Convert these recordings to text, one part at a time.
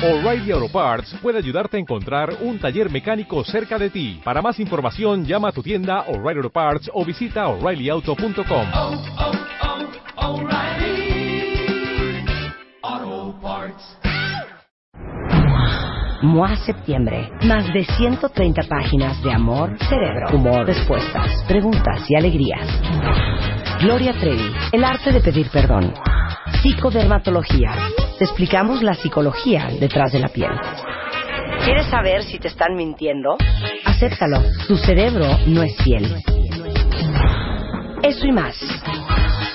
O'Reilly Auto Parts puede ayudarte a encontrar un taller mecánico cerca de ti. Para más información, llama a tu tienda O'Reilly Auto Parts o visita oreillyauto.com. oh, oh, Parts. MOA Septiembre. Más de 130 páginas de amor, cerebro, humor, respuestas, preguntas y alegrías. Gloria Trevi, el arte de pedir perdón. Psicodermatología. Te explicamos la psicología detrás de la piel. ¿Quieres saber si te están mintiendo? Acéptalo. Tu cerebro no es fiel. Eso y más.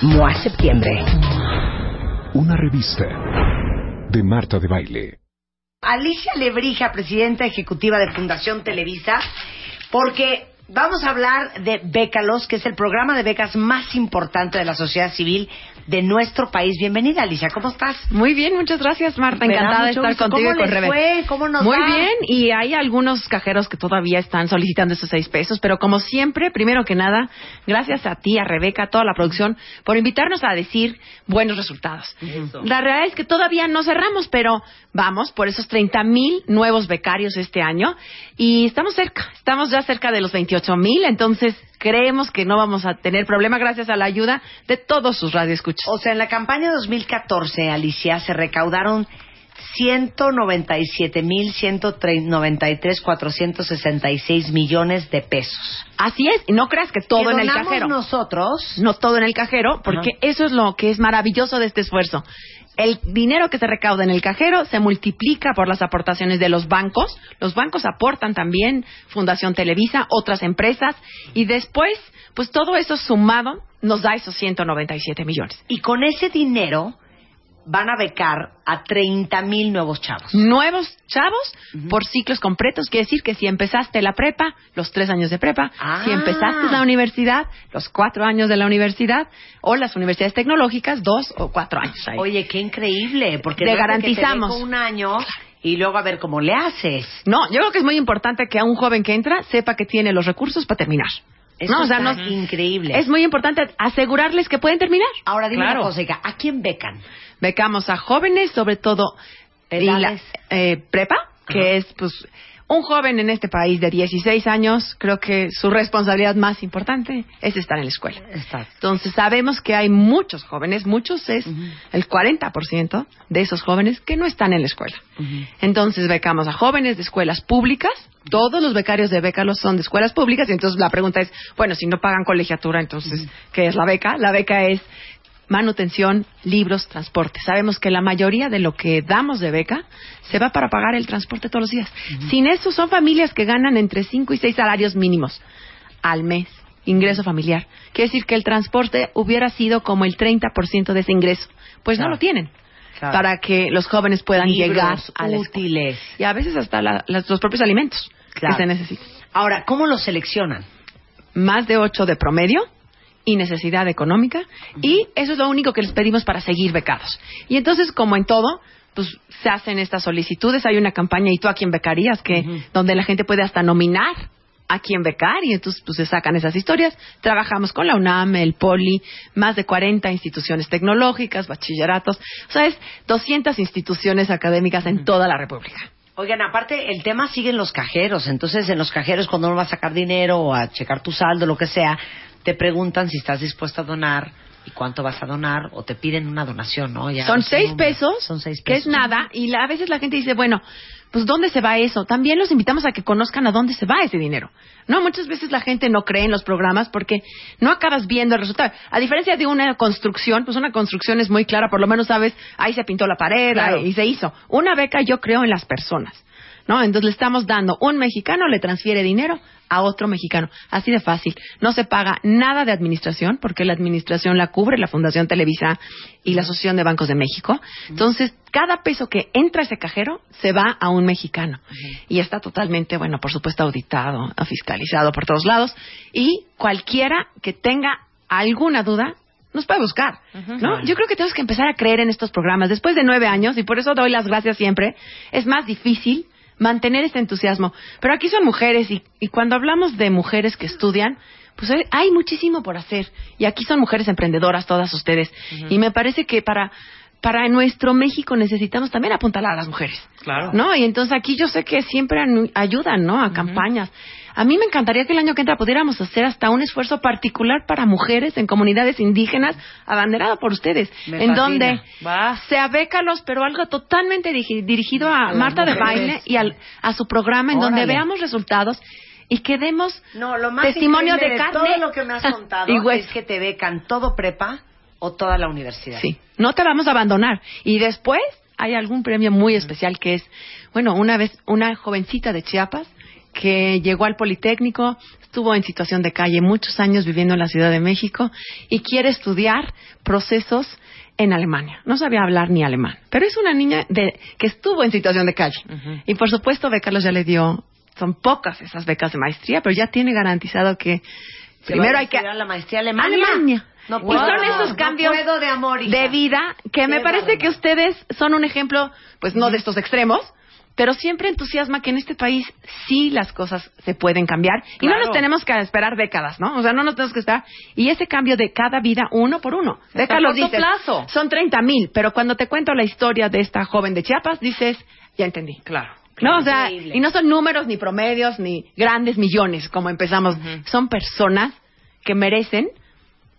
MOA Septiembre. Una revista de Marta de Baile. Alicia Lebrija, presidenta ejecutiva de Fundación Televisa, porque vamos a hablar de Bécalos, que es el programa de becas más importante de la sociedad civil de nuestro país. Bienvenida, Alicia, ¿cómo estás? Muy bien, muchas gracias, Marta. Me Encantada de estar gusto. contigo ¿Cómo y con les Rebe. fue? ¿Cómo nos Muy va? bien, y hay algunos cajeros que todavía están solicitando esos seis pesos, pero como siempre, primero que nada, gracias a ti, a Rebeca, a toda la producción, por invitarnos a decir buenos resultados. La realidad es que todavía no cerramos, pero vamos por esos 30 mil nuevos becarios este año y estamos cerca, estamos ya cerca de los 28 mil, entonces creemos que no vamos a tener problema gracias a la ayuda de todos sus radioescuchas. O sea, en la campaña 2014, Alicia, se recaudaron 197.193.466 millones de pesos. Así es, y no creas que todo Que en el cajero. nosotros. No todo en el cajero, porque eso es lo que es maravilloso de este esfuerzo. El dinero que se recauda en el cajero se multiplica por las aportaciones de los bancos. Los bancos aportan también Fundación Televisa, otras empresas, y después, pues todo eso sumado nos da esos 197 millones. Y con ese dinero van a becar a 30 mil nuevos chavos. Nuevos chavos por ciclos completos, quiere decir que si empezaste la prepa, los tres años de prepa, Ah. si empezaste la universidad, los cuatro años de la universidad, o las universidades tecnológicas, dos o cuatro años. ahí. Oye, qué increíble, porque Te de que garantizamos. te un año y luego a ver cómo le haces. No, yo creo que es muy importante que a un joven que entra sepa que tiene los recursos para terminar. Eso no, o sea, no- increíble. Es muy importante asegurarles que pueden terminar. Ahora dime Claro. una cosa, ¿a quién becan? Becamos a jóvenes, sobre todo la- eh, prepa, que Ajá. es pues un joven en este país de 16 años, creo que su responsabilidad más importante es estar en la escuela. Exacto. Entonces sabemos que hay muchos jóvenes, muchos es el 40% de esos jóvenes que no están en la escuela. Entonces becamos a jóvenes de escuelas públicas, todos los becarios de Bécalos son de escuelas públicas y entonces la pregunta es, bueno, si no pagan colegiatura, entonces, ¿qué es la beca? La beca es manutención, libros, transporte. Sabemos que la mayoría de lo que damos de beca se va para pagar el transporte todos los días. Sin eso son familias que ganan entre 5 y 6 salarios mínimos al mes, ingreso familiar. Quiere decir que el transporte hubiera sido como el 30% de ese ingreso. Pues Claro. no lo tienen. Claro. Para que los jóvenes puedan Libros llegar a la escuela. útiles. Y a veces hasta la- las- los propios alimentos Claro. que se necesitan. Ahora, ¿cómo los seleccionan? Más de 8 de promedio y necesidad económica. Y eso es lo único que les pedimos para seguir becados. Y entonces, como en todo, pues se hacen estas solicitudes. Hay una campaña, ¿y tú a quién becarías? que Donde la gente puede hasta nominar a quién becar y entonces pues se sacan esas historias. Trabajamos con la UNAM, el POLI, más de 40 instituciones tecnológicas, bachilleratos. O sea, es 200 instituciones académicas en toda la República. Oigan, aparte, el tema sigue en los cajeros. Entonces, en los cajeros, cuando uno va a sacar dinero o a checar tu saldo, lo que sea, te preguntan si estás dispuesto a donar y cuánto vas a donar o te piden una donación, ¿no? Ya Son seis número. pesos, Son seis que es nada, y la- a veces la gente dice, bueno, pues ¿dónde se va eso? También los invitamos a que conozcan a dónde se va ese dinero. No, muchas veces la gente no cree en los programas porque no acabas viendo el resultado. A diferencia de una construcción, pues una construcción es muy clara, por lo menos sabes, ahí se pintó la pared Claro. ahí- y se hizo. Una beca yo creo en las personas. ¿No? Entonces le estamos dando, un mexicano le transfiere dinero a otro mexicano. Así de fácil. No se paga nada de administración, porque la administración la cubre la Fundación Televisa y la Asociación de Bancos de México. Entonces, cada peso que entra a ese cajero se va a un mexicano. Y está totalmente, bueno, por supuesto, auditado, fiscalizado por todos lados. Y cualquiera que tenga alguna duda, nos puede buscar, ¿no? Yo creo que tenemos que empezar a creer en estos programas. Después de nueve años, y por eso doy las gracias siempre, es más difícil mantener este entusiasmo. Pero aquí son mujeres y, y cuando hablamos de mujeres que estudian, pues hay- hay muchísimo por hacer. Y aquí son mujeres emprendedoras todas ustedes. Y me parece que para para nuestro México necesitamos también apuntalar a las mujeres. Claro. ¿No? Y entonces aquí yo sé que siempre ayudan, ¿no? A campañas. A mí me encantaría que el año que entra pudiéramos hacer hasta un esfuerzo particular para mujeres en comunidades indígenas, abanderado por ustedes, Me en fascina. donde Va. sea bécalos, pero algo totalmente dirigido a, Marta de. Baile y al- a su programa, en donde veamos resultados y que demos No, lo más testimonio de carne todo lo que me has contado y es que te becan todo prepa o toda la universidad. Sí, no te vamos a abandonar. Y después hay algún premio muy especial que es, bueno, una vez una jovencita de Chiapas que llegó al Politécnico, estuvo en situación de calle muchos años viviendo en la Ciudad de México y quiere estudiar procesos en Alemania. No sabía hablar ni alemán, pero es una niña de, que estuvo en situación de calle. Y por supuesto, Carlos ya le dio, son pocas esas becas de maestría, pero ya tiene garantizado que Se primero hay que la maestría Alemania. Alemania. No y puedo, son esos cambios de amor, hija. de vida que me parece que ustedes son un ejemplo, pues no de estos extremos, pero siempre entusiasma que en este país sí las cosas se pueden cambiar y no nos tenemos que esperar décadas, ¿no? O sea, no nos tenemos que esperar. Y ese cambio de cada vida uno por uno. Corto dices, plazo. son 30 mil, pero cuando te cuento la historia de esta joven de Chiapas, dices, ya entendí. Claro. No, o sea, y no son números ni promedios ni grandes millones como empezamos. Son personas que merecen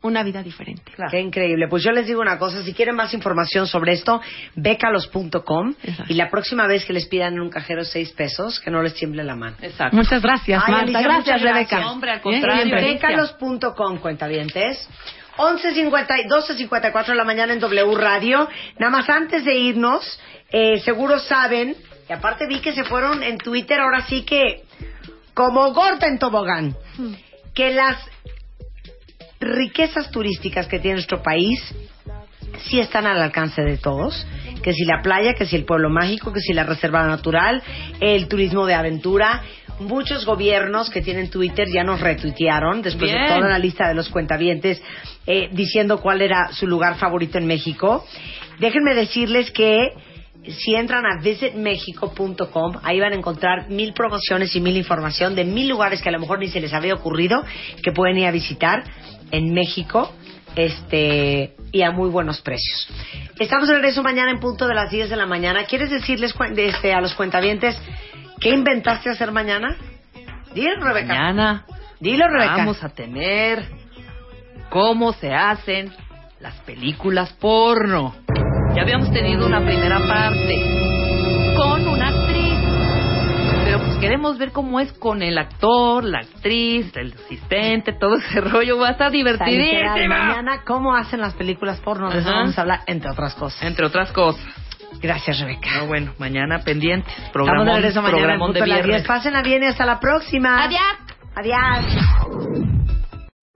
una vida diferente. Qué increíble. Pues yo les digo una cosa, si quieren más información sobre esto, becalos.com y la próxima vez que les pidan en un cajero seis pesos, que no les tiemble la mano. Exacto. Muchas gracias, Ay, Marta. Alicia, gracias, Rebeca. Hombre, al ¿Eh? contrario. Siempre. Becalos.com, cuentavientes. 11.50 y 12.54 de la mañana en W Radio. Nada más antes de irnos, eh, seguro saben, y aparte vi que se fueron en Twitter, ahora sí que como gorda en tobogán, que las riquezas turísticas que tiene nuestro país sí están al alcance de todos, que si la playa, que si el pueblo mágico, que si la reserva natural, el turismo de aventura. Muchos gobiernos que tienen Twitter ya nos retuitearon después de toda la lista de los cuentavientes eh, diciendo cuál era su lugar favorito en México. Déjenme decirles que si entran a visitmexico.com, ahí van a encontrar mil promociones y mil información de mil lugares que a lo mejor ni se les había ocurrido que pueden ir a visitar en México este y a muy buenos precios. Estamos de regreso mañana en punto de las 10 de la mañana. ¿Quieres decirles este, a los cuentavientes qué inventaste hacer mañana? Dilo, Rebeca. Mañana Dilo, Rebeca. vamos a tener cómo se hacen las películas porno. Ya habíamos tenido una primera parte con queremos ver cómo es con el actor, la actriz, el asistente, todo ese rollo. Va a estar divertidísimo. Mañana, ¿cómo hacen las películas porno? De eso Ajá. vamos a hablar, entre otras cosas. Entre otras cosas. Gracias, Rebeca. No, bueno, mañana pendientes. Programón, de regreso mañana programón de viernes. 10. Pásenla bien y hasta la próxima. Adiós. Adiós.